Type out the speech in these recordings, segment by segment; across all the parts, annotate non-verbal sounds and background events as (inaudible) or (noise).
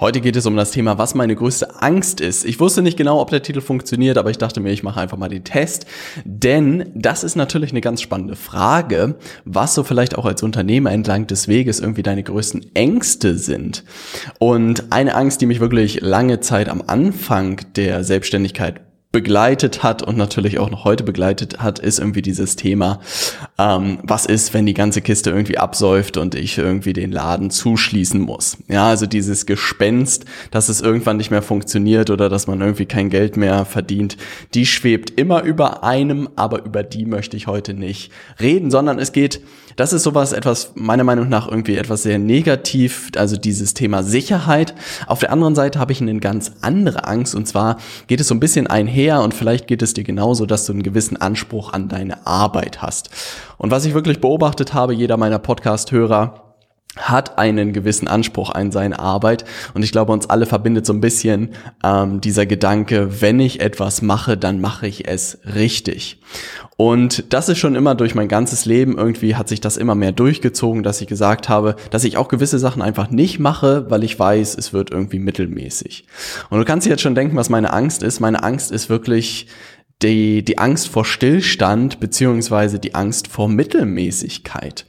Heute geht es um das Thema, was meine größte Angst ist. Ich wusste nicht genau, ob der Titel funktioniert, aber ich dachte mir, ich mache einfach mal den Test. Denn das ist natürlich eine ganz spannende Frage, was so vielleicht auch als Unternehmer entlang des Weges irgendwie deine größten Ängste sind. Und eine Angst, die mich wirklich lange Zeit am Anfang der Selbstständigkeit begleitet hat und natürlich auch noch heute begleitet hat, ist irgendwie dieses Thema, ähm, was ist, wenn die ganze Kiste irgendwie absäuft und ich irgendwie den Laden zuschließen muss. Ja, also dieses Gespenst, dass es irgendwann nicht mehr funktioniert oder dass man irgendwie kein Geld mehr verdient, die schwebt immer über einem, aber über die möchte ich heute nicht reden, sondern es geht, das ist sowas etwas, meiner Meinung nach irgendwie etwas sehr negativ, also dieses Thema Sicherheit. Auf der anderen Seite habe ich eine ganz andere Angst und zwar geht es so ein bisschen einher her und vielleicht geht es dir genauso, dass du einen gewissen Anspruch an deine Arbeit hast. Und was ich wirklich beobachtet habe, jeder meiner Podcast-Hörer, hat einen gewissen Anspruch an seine Arbeit und ich glaube uns alle verbindet so ein bisschen ähm, dieser Gedanke, wenn ich etwas mache, dann mache ich es richtig. Und das ist schon immer durch mein ganzes Leben irgendwie hat sich das immer mehr durchgezogen, dass ich gesagt habe, dass ich auch gewisse Sachen einfach nicht mache, weil ich weiß, es wird irgendwie mittelmäßig. Und du kannst dir jetzt schon denken, was meine Angst ist. Meine Angst ist wirklich die, die Angst vor Stillstand beziehungsweise die Angst vor Mittelmäßigkeit.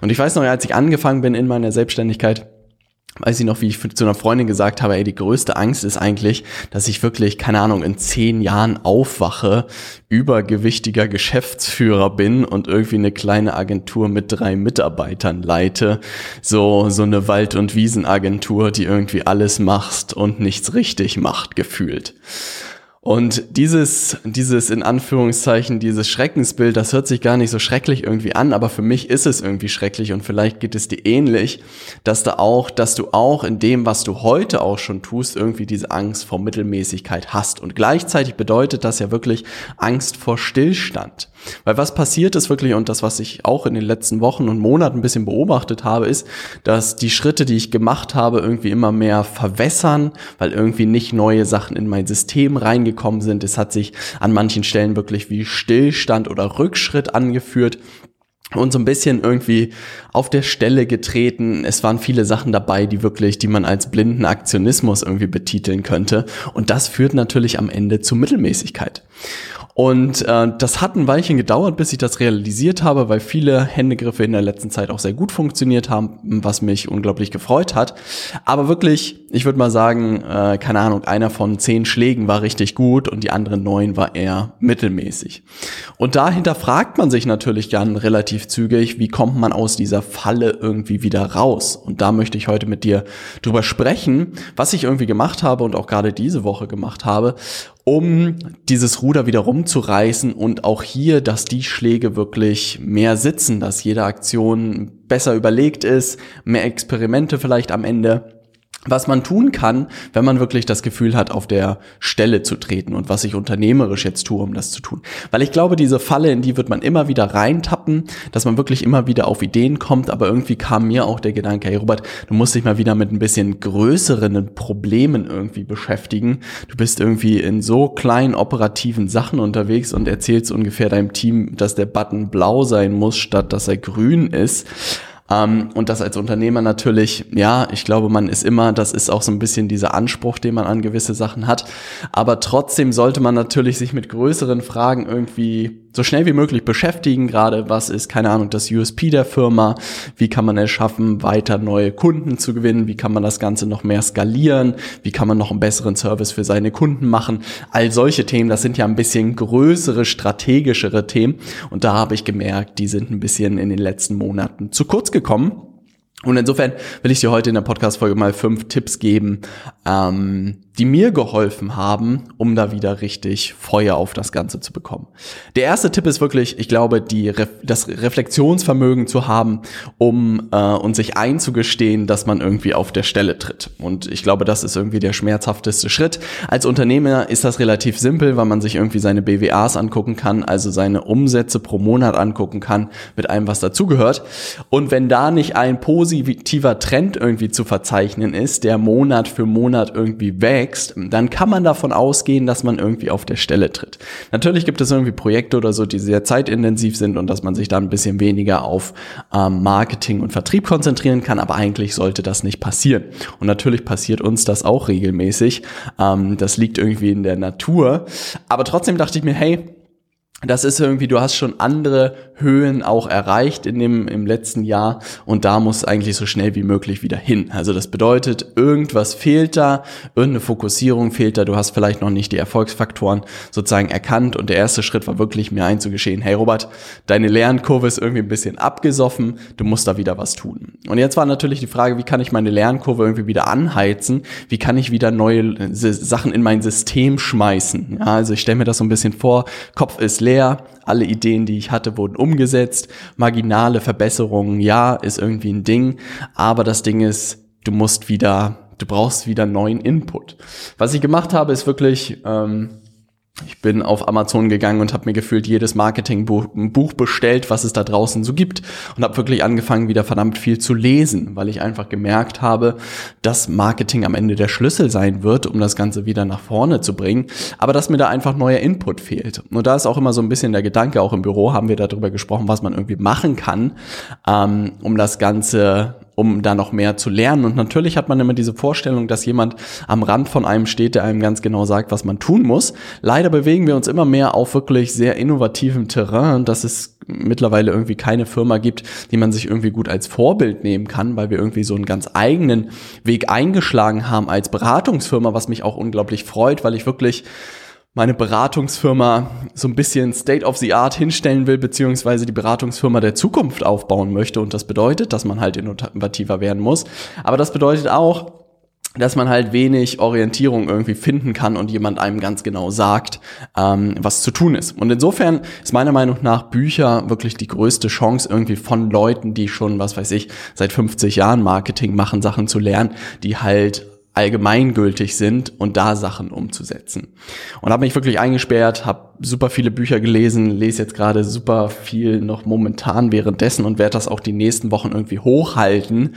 Und ich weiß noch, als ich angefangen bin in meiner Selbstständigkeit, weiß ich noch, wie ich zu einer Freundin gesagt habe, ey, die größte Angst ist eigentlich, dass ich wirklich, keine Ahnung, in zehn Jahren aufwache, übergewichtiger Geschäftsführer bin und irgendwie eine kleine Agentur mit drei Mitarbeitern leite. So, so eine Wald- und Wiesenagentur, die irgendwie alles macht und nichts richtig macht, gefühlt. Und dieses, dieses in Anführungszeichen, dieses Schreckensbild, das hört sich gar nicht so schrecklich irgendwie an, aber für mich ist es irgendwie schrecklich und vielleicht geht es dir ähnlich, dass da auch, dass du auch in dem, was du heute auch schon tust, irgendwie diese Angst vor Mittelmäßigkeit hast. Und gleichzeitig bedeutet das ja wirklich Angst vor Stillstand. Weil was passiert ist wirklich, und das, was ich auch in den letzten Wochen und Monaten ein bisschen beobachtet habe, ist, dass die Schritte, die ich gemacht habe, irgendwie immer mehr verwässern, weil irgendwie nicht neue Sachen in mein System reingekommen sind. Es hat sich an manchen Stellen wirklich wie Stillstand oder Rückschritt angeführt und so ein bisschen irgendwie auf der Stelle getreten. Es waren viele Sachen dabei, die wirklich, die man als blinden Aktionismus irgendwie betiteln könnte. Und das führt natürlich am Ende zu Mittelmäßigkeit. Und äh, das hat ein Weilchen gedauert, bis ich das realisiert habe, weil viele Händegriffe in der letzten Zeit auch sehr gut funktioniert haben, was mich unglaublich gefreut hat. Aber wirklich, ich würde mal sagen, äh, keine Ahnung, einer von zehn Schlägen war richtig gut und die anderen neun war eher mittelmäßig. Und dahinter fragt man sich natürlich dann relativ zügig, wie kommt man aus dieser Falle irgendwie wieder raus? Und da möchte ich heute mit dir drüber sprechen, was ich irgendwie gemacht habe und auch gerade diese Woche gemacht habe, um dieses Ruder wieder rumzureißen und auch hier, dass die Schläge wirklich mehr sitzen, dass jede Aktion besser überlegt ist, mehr Experimente vielleicht am Ende was man tun kann, wenn man wirklich das Gefühl hat, auf der Stelle zu treten und was ich unternehmerisch jetzt tue, um das zu tun. Weil ich glaube, diese Falle, in die wird man immer wieder reintappen, dass man wirklich immer wieder auf Ideen kommt, aber irgendwie kam mir auch der Gedanke, hey Robert, du musst dich mal wieder mit ein bisschen größeren Problemen irgendwie beschäftigen. Du bist irgendwie in so kleinen operativen Sachen unterwegs und erzählst ungefähr deinem Team, dass der Button blau sein muss, statt dass er grün ist. Ähm, und das als Unternehmer natürlich, ja, ich glaube, man ist immer, das ist auch so ein bisschen dieser Anspruch, den man an gewisse Sachen hat. Aber trotzdem sollte man natürlich sich mit größeren Fragen irgendwie so schnell wie möglich beschäftigen. Gerade was ist, keine Ahnung, das USP der Firma? Wie kann man es schaffen, weiter neue Kunden zu gewinnen? Wie kann man das Ganze noch mehr skalieren? Wie kann man noch einen besseren Service für seine Kunden machen? All solche Themen, das sind ja ein bisschen größere, strategischere Themen. Und da habe ich gemerkt, die sind ein bisschen in den letzten Monaten zu kurz gekommen. Und insofern will ich dir heute in der Podcast-Folge mal fünf Tipps geben, ähm, die mir geholfen haben, um da wieder richtig Feuer auf das Ganze zu bekommen. Der erste Tipp ist wirklich, ich glaube, die, das Reflexionsvermögen zu haben, um äh, und sich einzugestehen, dass man irgendwie auf der Stelle tritt. Und ich glaube, das ist irgendwie der schmerzhafteste Schritt. Als Unternehmer ist das relativ simpel, weil man sich irgendwie seine BWAs angucken kann, also seine Umsätze pro Monat angucken kann, mit allem, was dazugehört. Und wenn da nicht ein positiver Trend irgendwie zu verzeichnen ist, der Monat für Monat irgendwie wächst, wächst, dann kann man davon ausgehen, dass man irgendwie auf der Stelle tritt. Natürlich gibt es irgendwie Projekte oder so, die sehr zeitintensiv sind und dass man sich da ein bisschen weniger auf ähm, Marketing und Vertrieb konzentrieren kann, aber eigentlich sollte das nicht passieren. Und natürlich passiert uns das auch regelmäßig. Ähm, das liegt irgendwie in der Natur. Aber trotzdem dachte ich mir, hey, das ist irgendwie, du hast schon andere Höhen auch erreicht in dem, im letzten Jahr und da muss eigentlich so schnell wie möglich wieder hin. Also das bedeutet, irgendwas fehlt da, irgendeine Fokussierung fehlt da, du hast vielleicht noch nicht die Erfolgsfaktoren sozusagen erkannt und der erste Schritt war wirklich mir einzugestehen, hey Robert, deine Lernkurve ist irgendwie ein bisschen abgesoffen, du musst da wieder was tun. Und jetzt war natürlich die Frage, wie kann ich meine Lernkurve irgendwie wieder anheizen, wie kann ich wieder neue Sachen in mein System schmeißen. Ja, also ich stelle mir das so ein bisschen vor, Kopf ist leer, alle Ideen, die ich hatte, wurden umgesetzt, marginale Verbesserungen, ja, ist irgendwie ein Ding, aber das Ding ist, du musst wieder, du brauchst wieder neuen Input. Was ich gemacht habe, ist wirklich ähm, ich bin auf Amazon gegangen und habe mir gefühlt jedes Marketingbuch bestellt, was es da draußen so gibt und habe wirklich angefangen, wieder verdammt viel zu lesen, weil ich einfach gemerkt habe, dass Marketing am Ende der Schlüssel sein wird, um das Ganze wieder nach vorne zu bringen, aber dass mir da einfach neuer Input fehlt. Und da ist auch immer so ein bisschen der Gedanke, auch im Büro haben wir darüber gesprochen, was man irgendwie machen kann, ähm, um das Ganze um da noch mehr zu lernen. Und natürlich hat man immer diese Vorstellung, dass jemand am Rand von einem steht, der einem ganz genau sagt, was man tun muss. Leider bewegen wir uns immer mehr auf wirklich sehr innovativem Terrain, dass es mittlerweile irgendwie keine Firma gibt, die man sich irgendwie gut als Vorbild nehmen kann, weil wir irgendwie so einen ganz eigenen Weg eingeschlagen haben als Beratungsfirma, was mich auch unglaublich freut, weil ich wirklich meine Beratungsfirma so ein bisschen State of the Art hinstellen will, beziehungsweise die Beratungsfirma der Zukunft aufbauen möchte. Und das bedeutet, dass man halt innovativer werden muss. Aber das bedeutet auch, dass man halt wenig Orientierung irgendwie finden kann und jemand einem ganz genau sagt, ähm, was zu tun ist. Und insofern ist meiner Meinung nach Bücher wirklich die größte Chance irgendwie von Leuten, die schon, was weiß ich, seit 50 Jahren Marketing machen, Sachen zu lernen, die halt allgemeingültig sind und da Sachen umzusetzen. Und habe mich wirklich eingesperrt, habe super viele Bücher gelesen, lese jetzt gerade super viel noch momentan währenddessen und werde das auch die nächsten Wochen irgendwie hochhalten,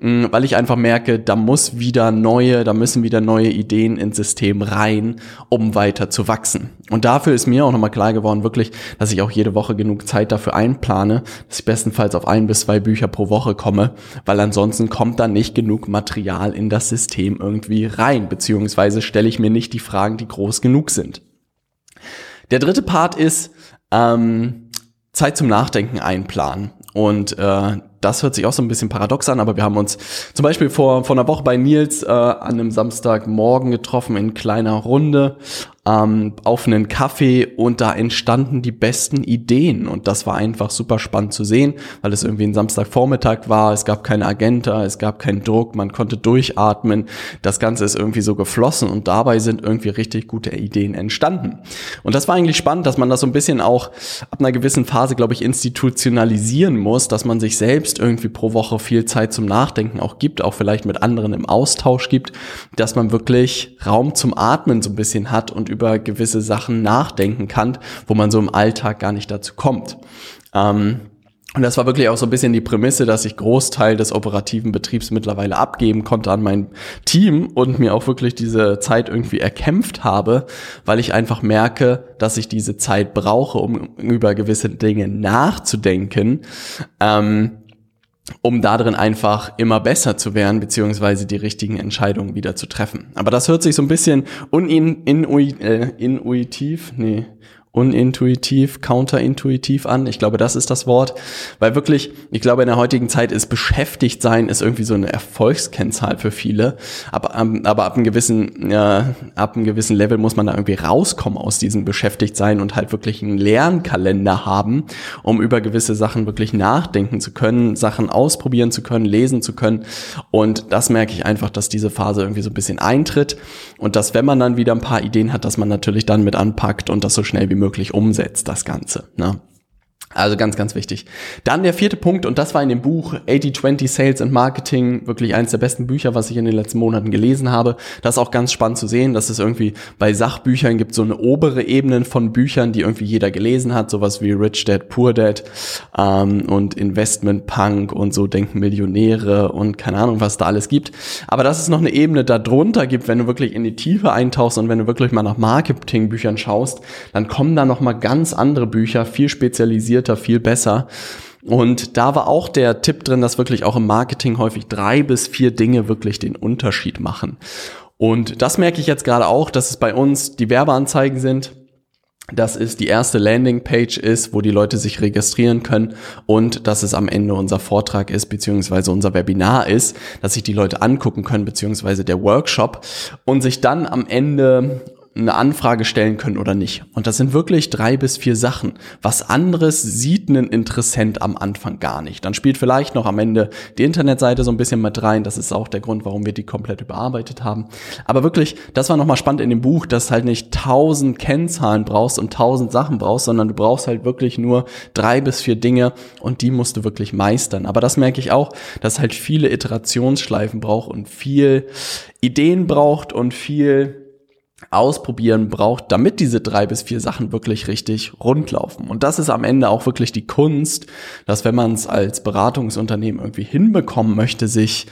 weil ich einfach merke, da muss wieder neue, da müssen wieder neue Ideen ins System rein, um weiter zu wachsen. Und dafür ist mir auch nochmal klar geworden, wirklich, dass ich auch jede Woche genug Zeit dafür einplane, dass ich bestenfalls auf ein bis zwei Bücher pro Woche komme, weil ansonsten kommt da nicht genug Material in das System irgendwie rein, beziehungsweise stelle ich mir nicht die Fragen, die groß genug sind. Der dritte Part ist ähm, Zeit zum Nachdenken einplanen. Und äh, das hört sich auch so ein bisschen paradox an, aber wir haben uns zum Beispiel vor, vor einer Woche bei Nils äh, an einem Samstagmorgen getroffen in kleiner Runde ähm, auf einen Kaffee und da entstanden die besten Ideen und das war einfach super spannend zu sehen, weil es irgendwie ein Samstagvormittag war, es gab keine Agenda, es gab keinen Druck, man konnte durchatmen, das Ganze ist irgendwie so geflossen und dabei sind irgendwie richtig gute Ideen entstanden. Und das war eigentlich spannend, dass man das so ein bisschen auch ab einer gewissen Phase, glaube ich, institutionalisieren muss, dass man sich selbst irgendwie pro Woche viel Zeit zum Nachdenken auch gibt, auch vielleicht mit anderen im Austausch gibt, dass man wirklich Raum zum Atmen so ein bisschen hat und über gewisse Sachen nachdenken kann, wo man so im Alltag gar nicht dazu kommt. Ähm, und das war wirklich auch so ein bisschen die Prämisse, dass ich Großteil des operativen Betriebs mittlerweile abgeben konnte an mein Team und mir auch wirklich diese Zeit irgendwie erkämpft habe, weil ich einfach merke, dass ich diese Zeit brauche, um über gewisse Dinge nachzudenken. Ähm, um darin einfach immer besser zu werden, beziehungsweise die richtigen Entscheidungen wieder zu treffen. Aber das hört sich so ein bisschen unin, äh, nee, unintuitiv, counterintuitiv an. Ich glaube, das ist das Wort. Weil wirklich, ich glaube, in der heutigen Zeit ist beschäftigt sein, ist irgendwie so eine Erfolgskennzahl für viele. Aber, aber ab einem gewissen, ja, ab einem gewissen Level muss man da irgendwie rauskommen aus diesem Beschäftigtsein und halt wirklich einen Lernkalender haben, um über gewisse Sachen wirklich nachdenken zu können, Sachen ausprobieren zu können, lesen zu können. Und das merke ich einfach, dass diese Phase irgendwie so ein bisschen eintritt. Und dass, wenn man dann wieder ein paar Ideen hat, dass man natürlich dann mit anpackt und das so schnell wie möglich umsetzt, das Ganze. Ne? Also ganz, ganz wichtig. Dann der vierte Punkt, und das war in dem Buch 80-20 Sales and Marketing, wirklich eines der besten Bücher, was ich in den letzten Monaten gelesen habe. Das ist auch ganz spannend zu sehen, dass es irgendwie bei Sachbüchern gibt so eine obere Ebene von Büchern, die irgendwie jeder gelesen hat, sowas wie Rich Dad, Poor Dad ähm, und Investment Punk und so denken Millionäre und keine Ahnung, was da alles gibt. Aber dass es noch eine Ebene darunter gibt, wenn du wirklich in die Tiefe eintauchst und wenn du wirklich mal nach Marketingbüchern schaust, dann kommen da noch mal ganz andere Bücher, viel spezialisiert fokussierter, viel besser. Und da war auch der Tipp drin, dass wirklich auch im Marketing häufig drei bis vier Dinge wirklich den Unterschied machen. Und das merke ich jetzt gerade auch, dass es bei uns die Werbeanzeigen sind. dass es die erste Landingpage ist, wo die Leute sich registrieren können und dass es am Ende unser Vortrag ist, beziehungsweise unser Webinar ist, dass sich die Leute angucken können, beziehungsweise der Workshop und sich dann am Ende eine Anfrage stellen können oder nicht. Und das sind wirklich drei bis vier Sachen. Was anderes sieht ein Interessent am Anfang gar nicht. Dann spielt vielleicht noch am Ende die Internetseite so ein bisschen mit rein. Das ist auch der Grund, warum wir die komplett überarbeitet haben. Aber wirklich, das war nochmal spannend in dem Buch, dass halt nicht tausend Kennzahlen brauchst und tausend Sachen brauchst, sondern du brauchst halt wirklich nur drei bis vier Dinge und die musst du wirklich meistern. Aber das merke ich auch, dass halt viele Iterationsschleifen braucht und viel Ideen braucht und viel ausprobieren braucht, damit diese drei bis vier Sachen wirklich richtig rund laufen. Und das ist am Ende auch wirklich die Kunst, dass wenn man es als Beratungsunternehmen irgendwie hinbekommen möchte, sich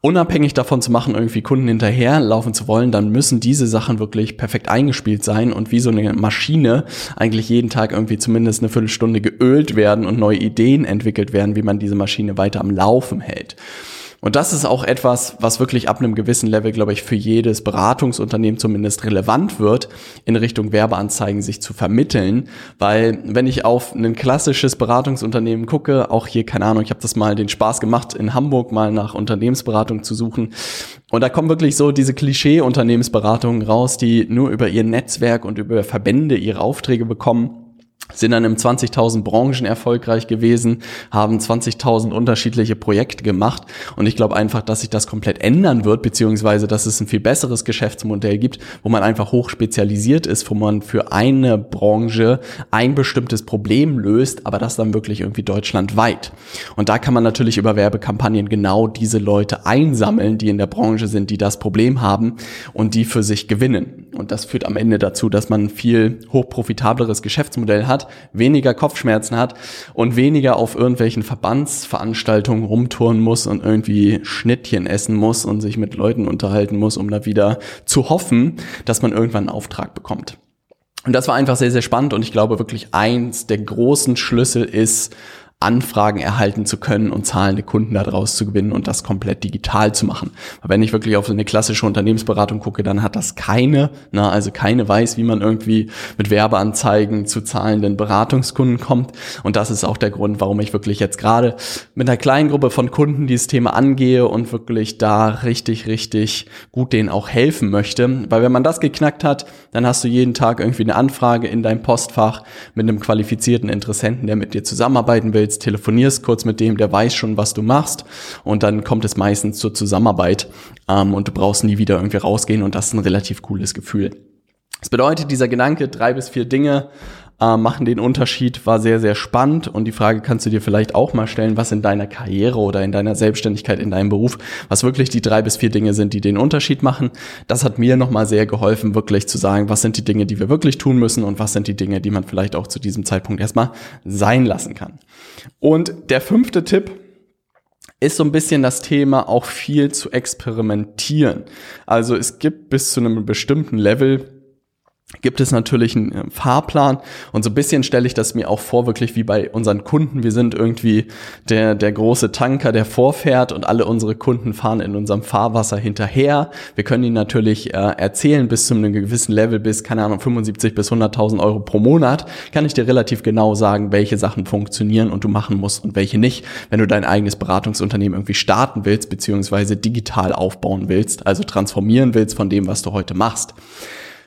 unabhängig davon zu machen, irgendwie Kunden hinterherlaufen zu wollen, dann müssen diese Sachen wirklich perfekt eingespielt sein und wie so eine Maschine eigentlich jeden Tag irgendwie zumindest eine Viertelstunde geölt werden und neue Ideen entwickelt werden, wie man diese Maschine weiter am Laufen hält. Und das ist auch etwas, was wirklich ab einem gewissen Level, glaube ich, für jedes Beratungsunternehmen zumindest relevant wird, in Richtung Werbeanzeigen sich zu vermitteln. Weil wenn ich auf ein klassisches Beratungsunternehmen gucke, auch hier, keine Ahnung, ich habe das mal den Spaß gemacht, in Hamburg mal nach Unternehmensberatung zu suchen. Und da kommen wirklich so diese Klischee-Unternehmensberatungen raus, die nur über ihr Netzwerk und über Verbände ihre Aufträge bekommen sind dann im 20.000 Branchen erfolgreich gewesen, haben 20.000 unterschiedliche Projekte gemacht und ich glaube einfach, dass sich das komplett ändern wird, beziehungsweise dass es ein viel besseres Geschäftsmodell gibt, wo man einfach hoch spezialisiert ist, wo man für eine Branche ein bestimmtes Problem löst, aber das dann wirklich irgendwie deutschlandweit. Und da kann man natürlich über Werbekampagnen genau diese Leute einsammeln, die in der Branche sind, die das Problem haben und die für sich gewinnen. Und das führt am Ende dazu, dass man ein viel hochprofitableres Geschäftsmodell hat, weniger Kopfschmerzen hat und weniger auf irgendwelchen Verbandsveranstaltungen rumtouren muss und irgendwie Schnittchen essen muss und sich mit Leuten unterhalten muss, um da wieder zu hoffen, dass man irgendwann einen Auftrag bekommt. Und das war einfach sehr, sehr spannend und ich glaube wirklich eins der großen Schlüssel ist, Anfragen erhalten zu können und zahlende Kunden daraus zu gewinnen und das komplett digital zu machen. Aber wenn ich wirklich auf so eine klassische Unternehmensberatung gucke, dann hat das keine, na, also keine weiß, wie man irgendwie mit Werbeanzeigen zu zahlenden Beratungskunden kommt. Und das ist auch der Grund, warum ich wirklich jetzt gerade mit einer kleinen Gruppe von Kunden dieses Thema angehe und wirklich da richtig, richtig gut denen auch helfen möchte. Weil wenn man das geknackt hat, dann hast du jeden Tag irgendwie eine Anfrage in deinem Postfach mit einem qualifizierten Interessenten, der mit dir zusammenarbeiten will jetzt telefonierst kurz mit dem, der weiß schon, was du machst und dann kommt es meistens zur Zusammenarbeit ähm, und du brauchst nie wieder irgendwie rausgehen und das ist ein relativ cooles Gefühl. Das bedeutet, dieser Gedanke, drei bis vier Dinge äh, machen den Unterschied, war sehr, sehr spannend. Und die Frage kannst du dir vielleicht auch mal stellen, was in deiner Karriere oder in deiner Selbstständigkeit, in deinem Beruf, was wirklich die drei bis vier Dinge sind, die den Unterschied machen. Das hat mir nochmal sehr geholfen, wirklich zu sagen, was sind die Dinge, die wir wirklich tun müssen und was sind die Dinge, die man vielleicht auch zu diesem Zeitpunkt erstmal sein lassen kann. Und der fünfte Tipp, ist so ein bisschen das Thema auch viel zu experimentieren. Also es gibt bis zu einem bestimmten Level gibt es natürlich einen äh, Fahrplan und so ein bisschen stelle ich das mir auch vor, wirklich wie bei unseren Kunden. Wir sind irgendwie der, der große Tanker, der vorfährt und alle unsere Kunden fahren in unserem Fahrwasser hinterher. Wir können ihnen natürlich äh, erzählen, bis zu einem gewissen Level, bis, keine Ahnung, 75 bis 100.000 Euro pro Monat, kann ich dir relativ genau sagen, welche Sachen funktionieren und du machen musst und welche nicht, wenn du dein eigenes Beratungsunternehmen irgendwie starten willst, beziehungsweise digital aufbauen willst, also transformieren willst von dem, was du heute machst.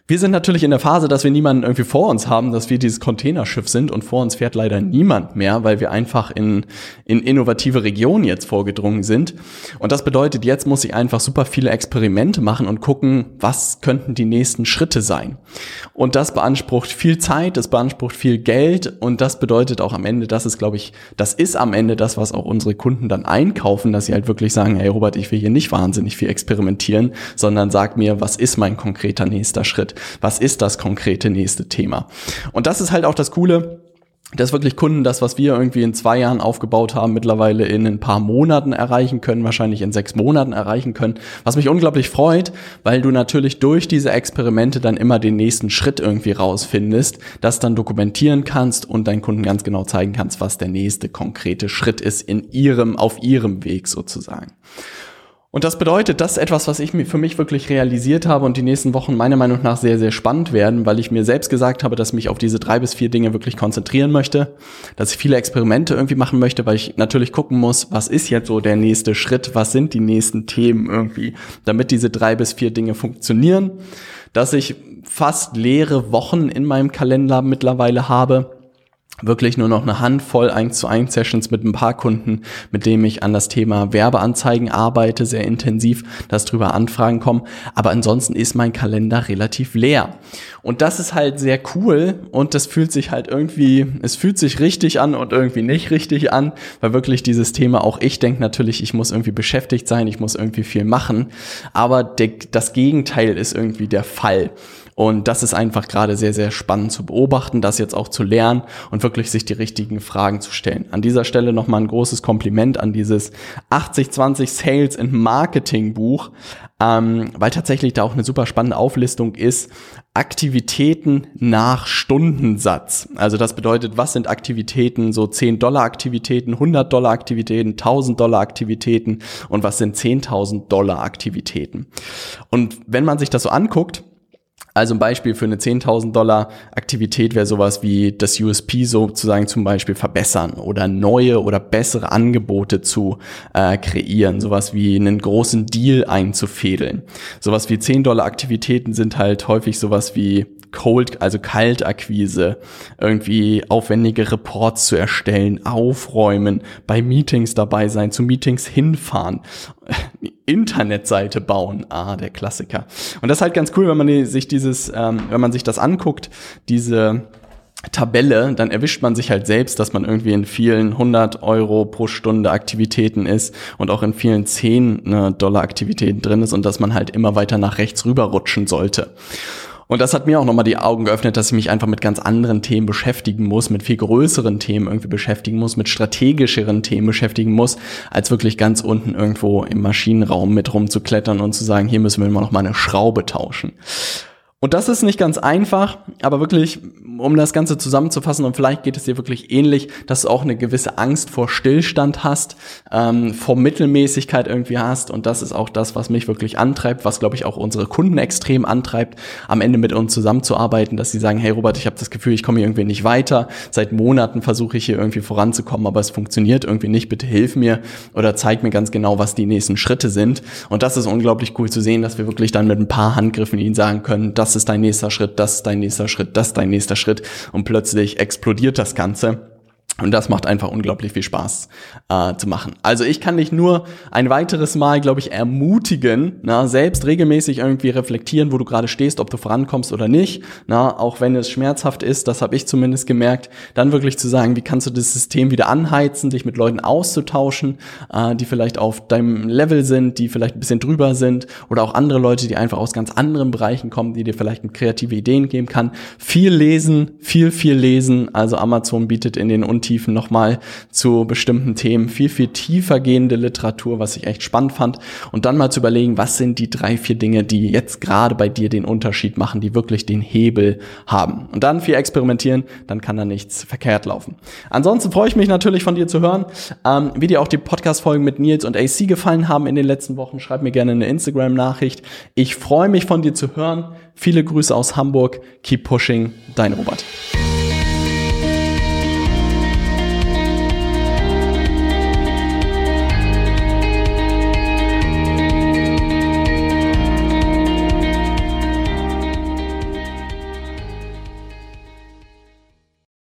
Wir sind natürlich in der Phase, dass wir niemanden irgendwie vor uns haben, dass wir dieses Containerschiff sind und vor uns fährt leider niemand mehr, weil wir einfach in, in innovative Regionen jetzt vorgedrungen sind. Und das bedeutet, jetzt muss ich einfach super viele Experimente machen und gucken, was könnten die nächsten Schritte sein. Und das beansprucht viel Zeit, das beansprucht viel Geld und das bedeutet auch am Ende, das ist, glaube ich, das ist am Ende das, was auch unsere Kunden dann einkaufen, dass sie halt wirklich sagen, hey Robert, ich will hier nicht wahnsinnig viel experimentieren, sondern sag mir, was ist mein konkreter nächster Schritt? Was ist das konkrete nächste Thema? Und das ist halt auch das Coole dass wirklich Kunden das, was wir irgendwie in zwei Jahren aufgebaut haben, mittlerweile in ein paar Monaten erreichen können, wahrscheinlich in sechs Monaten erreichen können, was mich unglaublich freut, weil du natürlich durch diese Experimente dann immer den nächsten Schritt irgendwie rausfindest, das dann dokumentieren kannst und deinen Kunden ganz genau zeigen kannst, was der nächste konkrete Schritt ist in ihrem, auf ihrem Weg sozusagen. Und das bedeutet, das ist etwas, was ich für mich wirklich realisiert habe und die nächsten Wochen meiner Meinung nach sehr, sehr spannend werden, weil ich mir selbst gesagt habe, dass ich mich auf diese drei bis vier Dinge wirklich konzentrieren möchte, dass ich viele Experimente irgendwie machen möchte, weil ich natürlich gucken muss, was ist jetzt so der nächste Schritt, was sind die nächsten Themen irgendwie, damit diese drei bis vier Dinge funktionieren, dass ich fast leere Wochen in meinem Kalender mittlerweile habe, wirklich nur noch eine Handvoll 1 zu 1 Sessions mit ein paar Kunden, mit denen ich an das Thema Werbeanzeigen arbeite, sehr intensiv, dass drüber Anfragen kommen. Aber ansonsten ist mein Kalender relativ leer. Und das ist halt sehr cool und das fühlt sich halt irgendwie, es fühlt sich richtig an und irgendwie nicht richtig an, weil wirklich dieses Thema, auch ich denke natürlich, ich muss irgendwie beschäftigt sein, ich muss irgendwie viel machen. Aber das Gegenteil ist irgendwie der Fall. Und das ist einfach gerade sehr, sehr spannend zu beobachten, das jetzt auch zu lernen und wirklich sich die richtigen Fragen zu stellen. An dieser Stelle nochmal ein großes Kompliment an dieses 80-20 Sales and Marketing Buch, ähm, weil tatsächlich da auch eine super spannende Auflistung ist. Aktivitäten nach Stundensatz. Also das bedeutet, was sind Aktivitäten, so 10 Dollar Aktivitäten, 100 Dollar Aktivitäten, 1000 Dollar Aktivitäten und was sind 10.000 Dollar Aktivitäten. Und wenn man sich das so anguckt, also ein Beispiel für eine 10.000 Dollar Aktivität wäre sowas wie das USP sozusagen zum Beispiel verbessern oder neue oder bessere Angebote zu äh, kreieren, sowas wie einen großen Deal einzufädeln. Sowas wie 10 Dollar Aktivitäten sind halt häufig sowas wie Cold, also Kaltakquise, irgendwie aufwendige Reports zu erstellen, aufräumen, bei Meetings dabei sein, zu Meetings hinfahren, (laughs) Internetseite bauen, ah, der Klassiker. Und das ist halt ganz cool, wenn man sich dieses, ähm, wenn man sich das anguckt, diese Tabelle, dann erwischt man sich halt selbst, dass man irgendwie in vielen 100 Euro pro Stunde Aktivitäten ist und auch in vielen 10 ne, Dollar Aktivitäten drin ist und dass man halt immer weiter nach rechts rüberrutschen sollte. Und das hat mir auch nochmal die Augen geöffnet, dass ich mich einfach mit ganz anderen Themen beschäftigen muss, mit viel größeren Themen irgendwie beschäftigen muss, mit strategischeren Themen beschäftigen muss, als wirklich ganz unten irgendwo im Maschinenraum mit rumzuklettern und zu sagen, hier müssen wir mal noch mal eine Schraube tauschen. Und das ist nicht ganz einfach, aber wirklich, um das Ganze zusammenzufassen, und vielleicht geht es dir wirklich ähnlich, dass du auch eine gewisse Angst vor Stillstand hast, ähm, vor Mittelmäßigkeit irgendwie hast. Und das ist auch das, was mich wirklich antreibt, was, glaube ich, auch unsere Kunden extrem antreibt, am Ende mit uns zusammenzuarbeiten, dass sie sagen, hey Robert, ich habe das Gefühl, ich komme hier irgendwie nicht weiter. Seit Monaten versuche ich hier irgendwie voranzukommen, aber es funktioniert irgendwie nicht. Bitte hilf mir oder zeig mir ganz genau, was die nächsten Schritte sind. Und das ist unglaublich cool zu sehen, dass wir wirklich dann mit ein paar Handgriffen ihnen sagen können, das ist dein nächster Schritt, das ist dein nächster Schritt, das ist dein nächster Schritt und plötzlich explodiert das Ganze. Und das macht einfach unglaublich viel Spaß äh, zu machen. Also ich kann dich nur ein weiteres Mal, glaube ich, ermutigen, na, selbst regelmäßig irgendwie reflektieren, wo du gerade stehst, ob du vorankommst oder nicht. Na, auch wenn es schmerzhaft ist, das habe ich zumindest gemerkt, dann wirklich zu sagen, wie kannst du das System wieder anheizen, dich mit Leuten auszutauschen, äh, die vielleicht auf deinem Level sind, die vielleicht ein bisschen drüber sind oder auch andere Leute, die einfach aus ganz anderen Bereichen kommen, die dir vielleicht kreative Ideen geben kann. Viel lesen, viel, viel lesen. Also Amazon bietet in den Untiefen nochmal zu bestimmten Themen, viel, viel tiefer gehende Literatur, was ich echt spannend fand. Und dann mal zu überlegen, was sind die drei, vier Dinge, die jetzt gerade bei dir den Unterschied machen, die wirklich den Hebel haben. Und dann viel experimentieren, dann kann da nichts verkehrt laufen. Ansonsten freue ich mich natürlich von dir zu hören, ähm, wie dir auch die Podcast-Folgen mit Nils und AC gefallen haben in den letzten Wochen. Schreib mir gerne eine Instagram-Nachricht. Ich freue mich von dir zu hören. Viele Grüße aus Hamburg. Keep pushing. Dein Robert.